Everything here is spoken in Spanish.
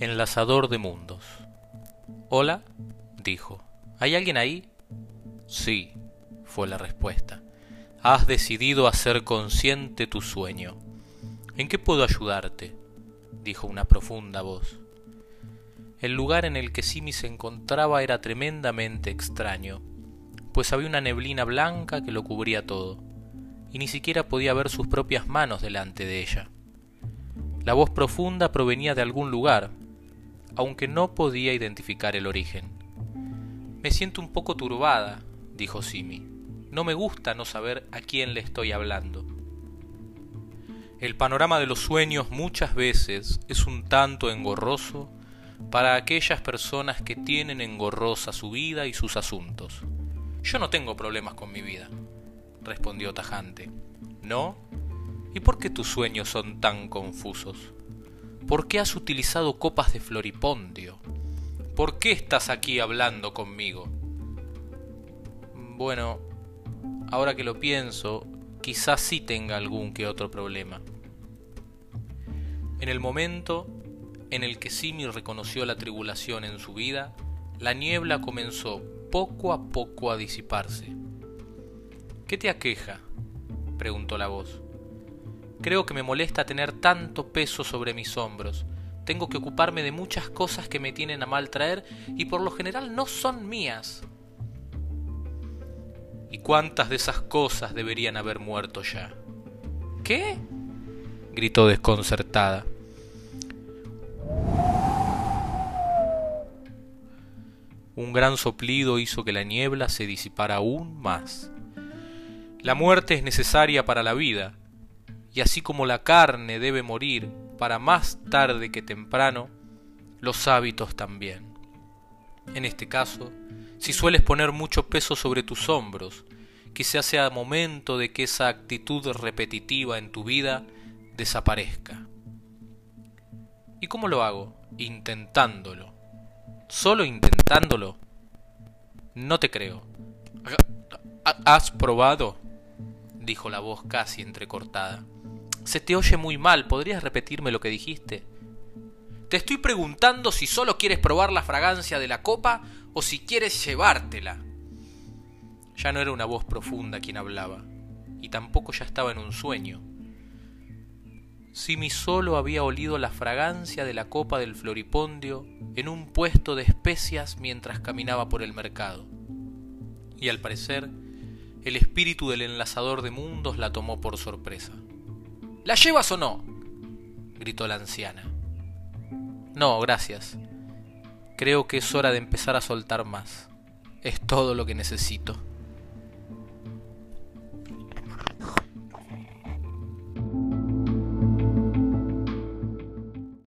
Enlazador de mundos. Hola, dijo. ¿Hay alguien ahí? Sí, fue la respuesta. Has decidido hacer consciente tu sueño. ¿En qué puedo ayudarte? dijo una profunda voz. El lugar en el que Simi se encontraba era tremendamente extraño, pues había una neblina blanca que lo cubría todo, y ni siquiera podía ver sus propias manos delante de ella. La voz profunda provenía de algún lugar, aunque no podía identificar el origen. Me siento un poco turbada, dijo Simi. No me gusta no saber a quién le estoy hablando. El panorama de los sueños muchas veces es un tanto engorroso para aquellas personas que tienen engorrosa su vida y sus asuntos. Yo no tengo problemas con mi vida, respondió tajante. ¿No? ¿Y por qué tus sueños son tan confusos? ¿Por qué has utilizado copas de floripondio? ¿Por qué estás aquí hablando conmigo? Bueno, ahora que lo pienso, quizás sí tenga algún que otro problema. En el momento en el que Simi reconoció la tribulación en su vida, la niebla comenzó poco a poco a disiparse. ¿Qué te aqueja? preguntó la voz. Creo que me molesta tener tanto peso sobre mis hombros. Tengo que ocuparme de muchas cosas que me tienen a mal traer y por lo general no son mías. ¿Y cuántas de esas cosas deberían haber muerto ya? ¿Qué? gritó desconcertada. Un gran soplido hizo que la niebla se disipara aún más. La muerte es necesaria para la vida, y así como la carne debe morir para más tarde que temprano, los hábitos también. En este caso, si sueles poner mucho peso sobre tus hombros, quizá sea momento de que esa actitud repetitiva en tu vida desaparezca. ¿Y cómo lo hago? Intentándolo. ¿Solo intentándolo? No te creo. ¿Has probado? dijo la voz casi entrecortada. Se te oye muy mal, ¿podrías repetirme lo que dijiste? Te estoy preguntando si solo quieres probar la fragancia de la copa o si quieres llevártela. Ya no era una voz profunda quien hablaba, y tampoco ya estaba en un sueño. Simi solo había olido la fragancia de la copa del floripondio en un puesto de especias mientras caminaba por el mercado. Y al parecer, el espíritu del enlazador de mundos la tomó por sorpresa. ¿La llevas o no? gritó la anciana. No, gracias. Creo que es hora de empezar a soltar más. Es todo lo que necesito.